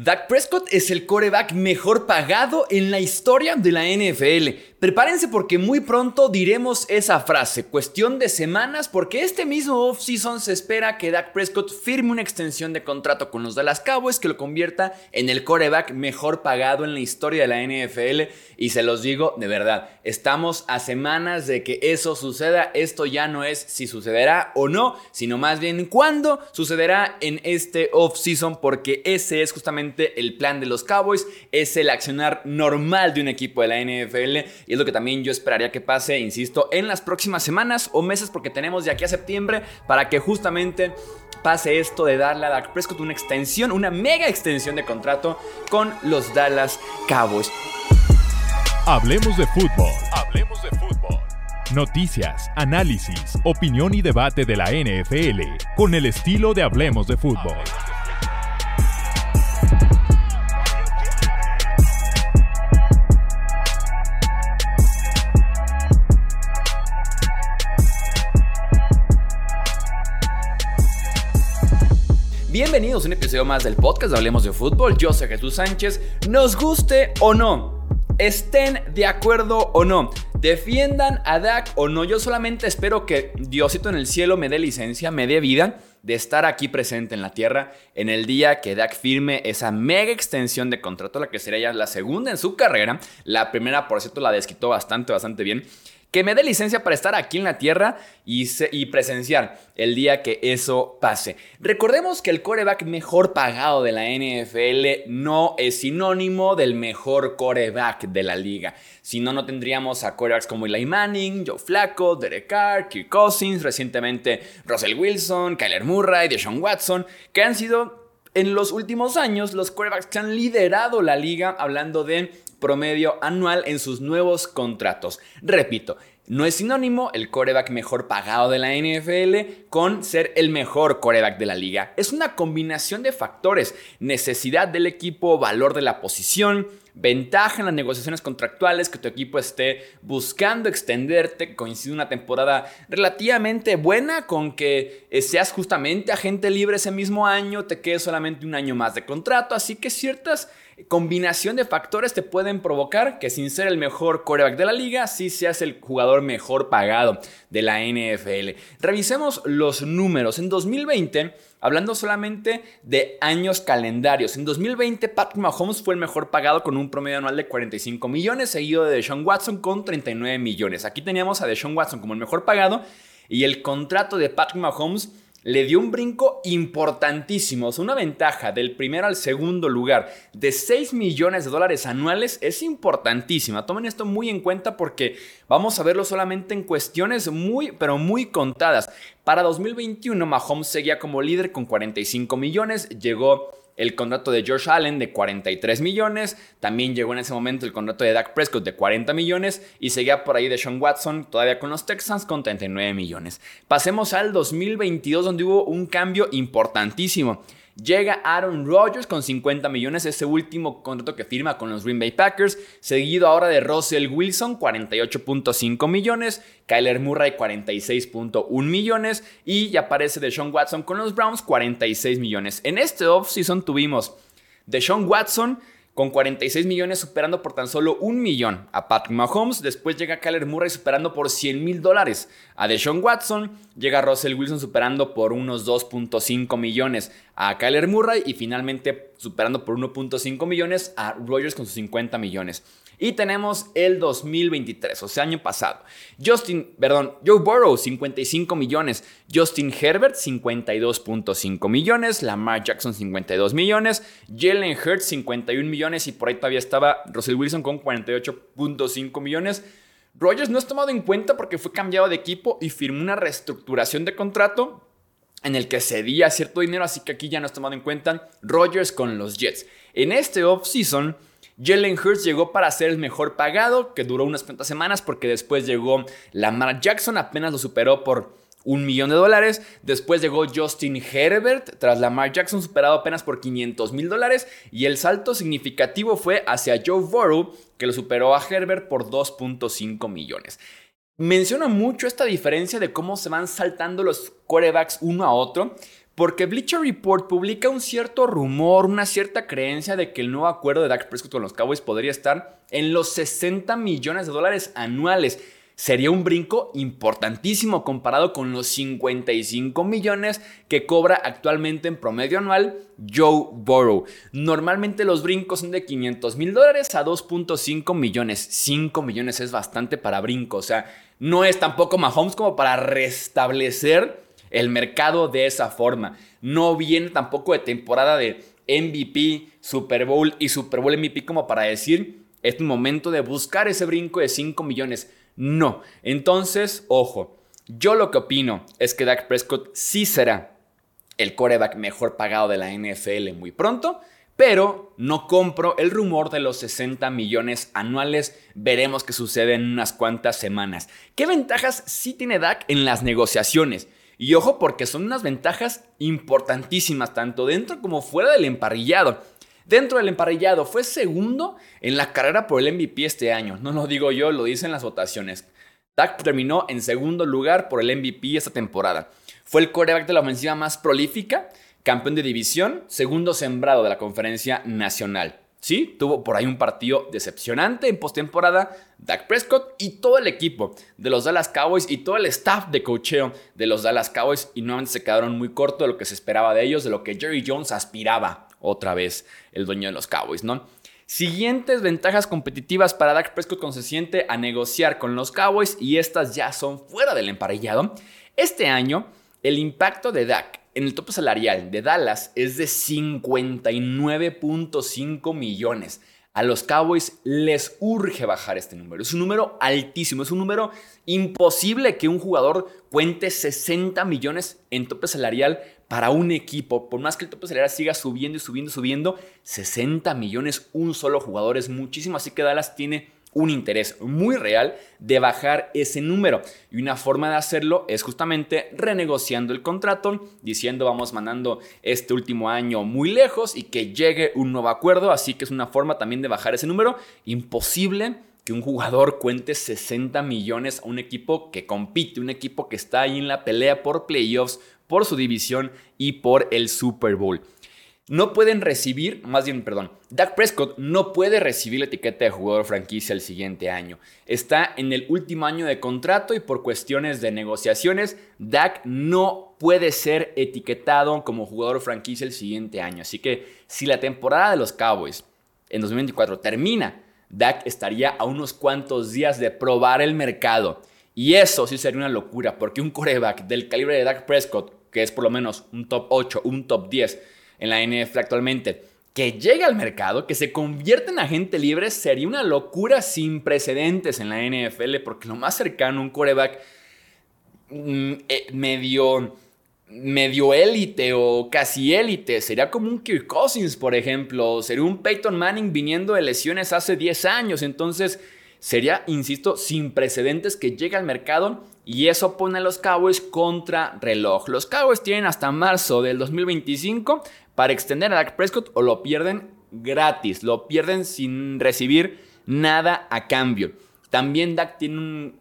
Dak Prescott es el coreback mejor pagado en la historia de la NFL. Prepárense porque muy pronto diremos esa frase, cuestión de semanas, porque este mismo offseason se espera que Dak Prescott firme una extensión de contrato con los Dallas Cowboys que lo convierta en el coreback mejor pagado en la historia de la NFL. Y se los digo de verdad, estamos a semanas de que eso suceda. Esto ya no es si sucederá o no, sino más bien cuándo sucederá en este offseason, porque ese es justamente el plan de los Cowboys, es el accionar normal de un equipo de la NFL y es lo que también yo esperaría que pase, insisto, en las próximas semanas o meses, porque tenemos de aquí a septiembre para que justamente pase esto de darle a Dak Prescott una extensión, una mega extensión de contrato con los Dallas Cowboys. Hablemos de fútbol. Hablemos de fútbol. Noticias, análisis, opinión y debate de la NFL con el estilo de Hablemos de fútbol. Bienvenidos a un episodio más del podcast de Hablemos de Fútbol. Yo soy Jesús Sánchez. Nos guste o no, estén de acuerdo o no, defiendan a Dak o no, yo solamente espero que Diosito en el cielo me dé licencia, me dé vida de estar aquí presente en la tierra en el día que Dak firme esa mega extensión de contrato, la que sería ya la segunda en su carrera. La primera, por cierto, la desquitó bastante, bastante bien que me dé licencia para estar aquí en la Tierra y, presenciar el día que eso pase. Recordemos que el coreback mejor pagado de la NFL no es sinónimo del mejor coreback de la liga. Si no, no tendríamos a corebacks como Eli Manning, Joe Flacco, Derek Carr, Kirk Cousins, recientemente Russell Wilson, Kyler Murray, Deshaun Watson, que han sido en los últimos años los corebacks que han liderado la liga hablando de promedio anual en sus nuevos contratos. Repito, no es sinónimo el coreback mejor pagado de la NFL con ser el mejor coreback de la liga. Es una combinación de factores, necesidad del equipo, valor de la posición, ventaja en las negociaciones contractuales, que tu equipo esté buscando extenderte, coincide una temporada relativamente buena con que eh, seas justamente agente libre ese mismo año, te quede solamente un año más de contrato, así que ciertas combinación de factores te pueden provocar que sin ser el mejor coreback de la liga, sí seas el jugador mejor pagado de la NFL. Revisemos los números. En 2020, hablando solamente de años calendarios, en 2020 Patrick Mahomes fue el mejor pagado con un promedio anual de 45 millones, seguido de Deshaun Watson con 39 millones. Aquí teníamos a Deshaun Watson como el mejor pagado y el contrato de Patrick Mahomes le dio un brinco importantísimo. una ventaja del primero al segundo lugar de 6 millones de dólares anuales es importantísima. Tomen esto muy en cuenta porque vamos a verlo solamente en cuestiones muy, pero muy contadas. Para 2021, Mahomes seguía como líder con 45 millones, llegó el contrato de Josh Allen de 43 millones, también llegó en ese momento el contrato de Dak Prescott de 40 millones y seguía por ahí de Sean Watson todavía con los Texans con 39 millones. Pasemos al 2022 donde hubo un cambio importantísimo. Llega Aaron Rodgers con 50 millones, ese último contrato que firma con los Green Bay Packers, seguido ahora de Russell Wilson, 48.5 millones, Kyler Murray, 46.1 millones, y ya aparece Deshaun Watson con los Browns, 46 millones. En este offseason tuvimos Deshaun Watson, con 46 millones superando por tan solo un millón a Patrick Mahomes. Después llega Kyler Murray superando por 100 mil dólares a Deshaun Watson. Llega Russell Wilson superando por unos 2.5 millones a Kyler Murray. Y finalmente superando por 1.5 millones a Rogers con sus 50 millones. Y tenemos el 2023, o sea, año pasado. Justin, perdón, Joe Burrow, 55 millones. Justin Herbert, 52.5 millones. Lamar Jackson, 52 millones. Jalen Hurts, 51 millones. Y por ahí todavía estaba Russell Wilson con 48.5 millones. Rogers no es tomado en cuenta porque fue cambiado de equipo y firmó una reestructuración de contrato en el que cedía cierto dinero, así que aquí ya no es tomado en cuenta Rogers con los Jets. En este offseason Jalen Hurts llegó para ser el mejor pagado, que duró unas cuantas semanas porque después llegó Lamar Jackson, apenas lo superó por un millón de dólares. Después llegó Justin Herbert, tras Lamar Jackson superado apenas por 500 mil dólares. Y el salto significativo fue hacia Joe Burrow, que lo superó a Herbert por 2.5 millones. Menciona mucho esta diferencia de cómo se van saltando los quarterbacks uno a otro porque Bleacher Report publica un cierto rumor, una cierta creencia de que el nuevo acuerdo de Dak Prescott con los Cowboys podría estar en los 60 millones de dólares anuales. Sería un brinco importantísimo comparado con los 55 millones que cobra actualmente en promedio anual Joe Burrow. Normalmente los brincos son de 500 mil dólares a 2.5 millones. 5 millones es bastante para brinco. O sea, no es tampoco Mahomes como para restablecer el mercado de esa forma. No viene tampoco de temporada de MVP, Super Bowl y Super Bowl MVP como para decir, es momento de buscar ese brinco de 5 millones. No. Entonces, ojo, yo lo que opino es que Dak Prescott sí será el coreback mejor pagado de la NFL muy pronto, pero no compro el rumor de los 60 millones anuales. Veremos qué sucede en unas cuantas semanas. ¿Qué ventajas sí tiene Dak en las negociaciones? Y ojo porque son unas ventajas importantísimas, tanto dentro como fuera del emparrillado. Dentro del emparrillado fue segundo en la carrera por el MVP este año. No lo digo yo, lo dicen las votaciones. Dak terminó en segundo lugar por el MVP esta temporada. Fue el coreback de la ofensiva más prolífica, campeón de división, segundo sembrado de la conferencia nacional. Sí, tuvo por ahí un partido decepcionante en postemporada. Dak Prescott y todo el equipo de los Dallas Cowboys y todo el staff de cocheo de los Dallas Cowboys y nuevamente se quedaron muy corto de lo que se esperaba de ellos, de lo que Jerry Jones aspiraba otra vez el dueño de los Cowboys, ¿no? Siguientes ventajas competitivas para Dak Prescott cuando se siente a negociar con los Cowboys y estas ya son fuera del emparellado. Este año, el impacto de Dak en el tope salarial de Dallas es de 59.5 millones. A los Cowboys les urge bajar este número. Es un número altísimo, es un número imposible que un jugador cuente 60 millones en tope salarial para un equipo. Por más que el tope salarial siga subiendo y subiendo y subiendo, 60 millones un solo jugador es muchísimo. Así que Dallas tiene un interés muy real de bajar ese número. Y una forma de hacerlo es justamente renegociando el contrato, diciendo vamos mandando este último año muy lejos y que llegue un nuevo acuerdo. Así que es una forma también de bajar ese número. Imposible que un jugador cuente 60 millones a un equipo que compite, un equipo que está ahí en la pelea por playoffs, por su división y por el Super Bowl no pueden recibir, más bien, perdón, Dak Prescott no puede recibir la etiqueta de jugador franquicia el siguiente año. Está en el último año de contrato y por cuestiones de negociaciones, Dak no puede ser etiquetado como jugador franquicia el siguiente año. Así que si la temporada de los Cowboys en 2024 termina, Dak estaría a unos cuantos días de probar el mercado. Y eso sí sería una locura, porque un coreback del calibre de Dak Prescott, que es por lo menos un top 8, un top 10, en la NFL actualmente, que llegue al mercado, que se convierta en agente libre, sería una locura sin precedentes en la NFL, porque lo más cercano a un coreback mm, eh, medio medio élite o casi élite. Sería como un Kirk Cousins, por ejemplo. Sería un Peyton Manning viniendo de lesiones hace 10 años. Entonces, sería, insisto, sin precedentes que llegue al mercado y eso pone a los Cowboys contra reloj. Los Cowboys tienen hasta marzo del 2025 para extender a Dak Prescott o lo pierden gratis, lo pierden sin recibir nada a cambio. También Dak tiene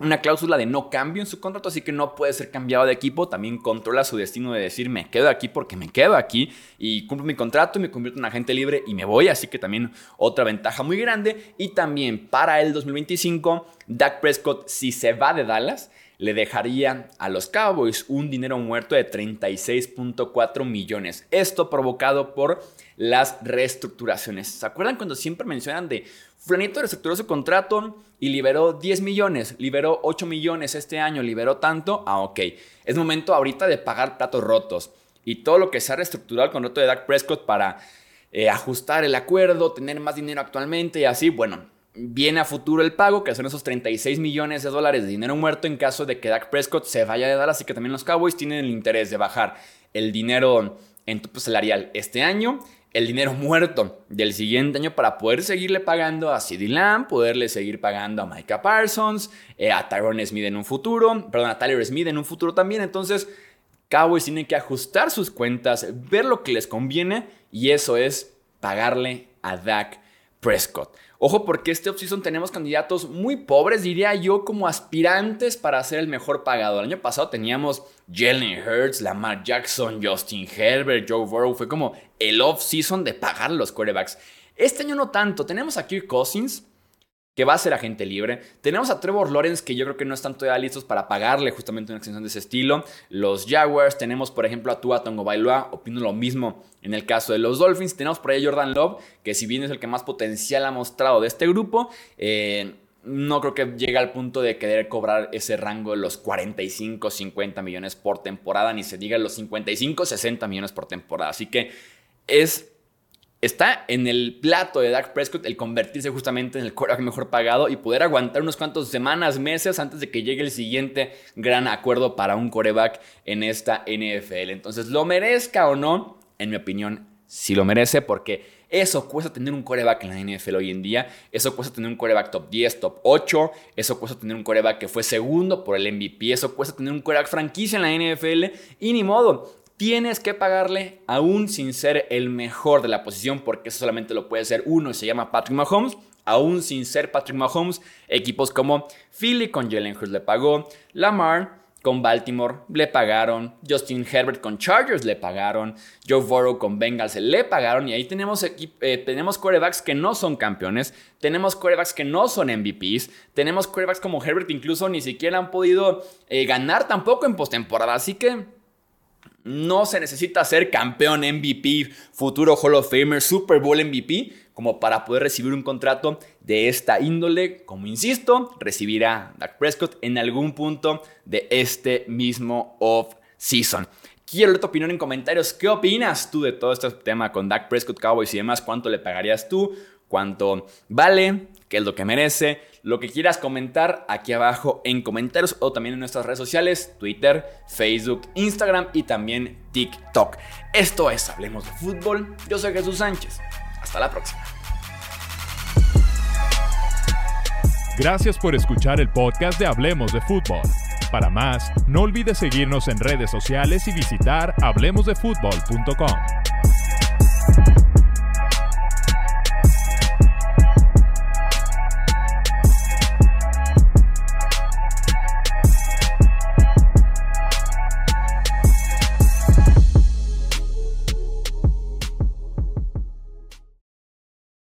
una cláusula de no cambio en su contrato, así que no puede ser cambiado de equipo. También controla su destino de decir me quedo aquí porque me quedo aquí y cumplo mi contrato y me convierto en agente libre y me voy. Así que también otra ventaja muy grande. Y también para el 2025, Dak Prescott, si se va de Dallas, le dejaría a los Cowboys un dinero muerto de 36.4 millones. Esto provocado por las reestructuraciones. ¿Se acuerdan cuando siempre mencionan de Fulanito reestructuró su contrato y liberó 10 millones, liberó 8 millones este año, liberó tanto? Ah, ok. Es momento ahorita de pagar platos rotos. Y todo lo que se ha reestructurado el contrato de Dak Prescott para eh, ajustar el acuerdo, tener más dinero actualmente y así, bueno, viene a futuro el pago, que son esos 36 millones de dólares de dinero muerto en caso de que Dak Prescott se vaya de Dallas, así que también los Cowboys tienen el interés de bajar el dinero en tope salarial este año, el dinero muerto del siguiente año para poder seguirle pagando a CeeDee Lamb, poderle seguir pagando a Micah Parsons, eh, a Tyrone Smith en un futuro, perdón, a Tyler Smith en un futuro también, entonces Cowboys tienen que ajustar sus cuentas, ver lo que les conviene y eso es pagarle a Dak Prescott. Ojo porque este offseason tenemos candidatos muy pobres, diría yo, como aspirantes para ser el mejor pagado. El año pasado teníamos Jalen Hurts, Lamar Jackson, Justin Herbert, Joe Burrow. Fue como el offseason de pagar los quarterbacks. Este año no tanto. Tenemos a Kirk Cousins, que va a ser agente libre. Tenemos a Trevor Lawrence, que yo creo que no están todavía listos para pagarle justamente una extensión de ese estilo. Los Jaguars, tenemos por ejemplo a Tua Tongo opino lo mismo en el caso de los Dolphins. Tenemos por ahí a Jordan Love, que si bien es el que más potencial ha mostrado de este grupo, eh, no creo que llegue al punto de querer cobrar ese rango de los 45, 50 millones por temporada, ni se diga los 55, 60 millones por temporada. Así que es está en el plato de Dak Prescott el convertirse justamente en el quarterback mejor pagado y poder aguantar unos cuantos semanas, meses antes de que llegue el siguiente gran acuerdo para un coreback en esta NFL. Entonces, lo merezca o no, en mi opinión, sí lo merece porque eso cuesta tener un coreback en la NFL hoy en día. Eso cuesta tener un coreback top 10, top 8. Eso cuesta tener un coreback que fue segundo por el MVP. Eso cuesta tener un coreback franquicia en la NFL. Y ni modo tienes que pagarle aún sin ser el mejor de la posición, porque eso solamente lo puede ser uno y se llama Patrick Mahomes. Aún sin ser Patrick Mahomes, equipos como Philly con Jalen Hurts le pagó, Lamar con Baltimore le pagaron, Justin Herbert con Chargers le pagaron, Joe Burrow con Bengals le pagaron y ahí tenemos, eh, tenemos quarterbacks que no son campeones, tenemos quarterbacks que no son MVPs, tenemos quarterbacks como Herbert incluso ni siquiera han podido eh, ganar tampoco en postemporada, así que no se necesita ser campeón MVP, futuro Hall of Famer, Super Bowl MVP, como para poder recibir un contrato de esta índole. Como insisto, recibirá Dak Prescott en algún punto de este mismo off-season. Quiero leer tu opinión en comentarios. ¿Qué opinas tú de todo este tema con Dak Prescott, Cowboys y demás? ¿Cuánto le pagarías tú? ¿Cuánto vale? ¿Qué es lo que merece? Lo que quieras comentar aquí abajo en comentarios o también en nuestras redes sociales, Twitter, Facebook, Instagram y también TikTok. Esto es Hablemos de Fútbol. Yo soy Jesús Sánchez. Hasta la próxima. Gracias por escuchar el podcast de Hablemos de Fútbol. Para más, no olvides seguirnos en redes sociales y visitar hablemosdefutbol.com.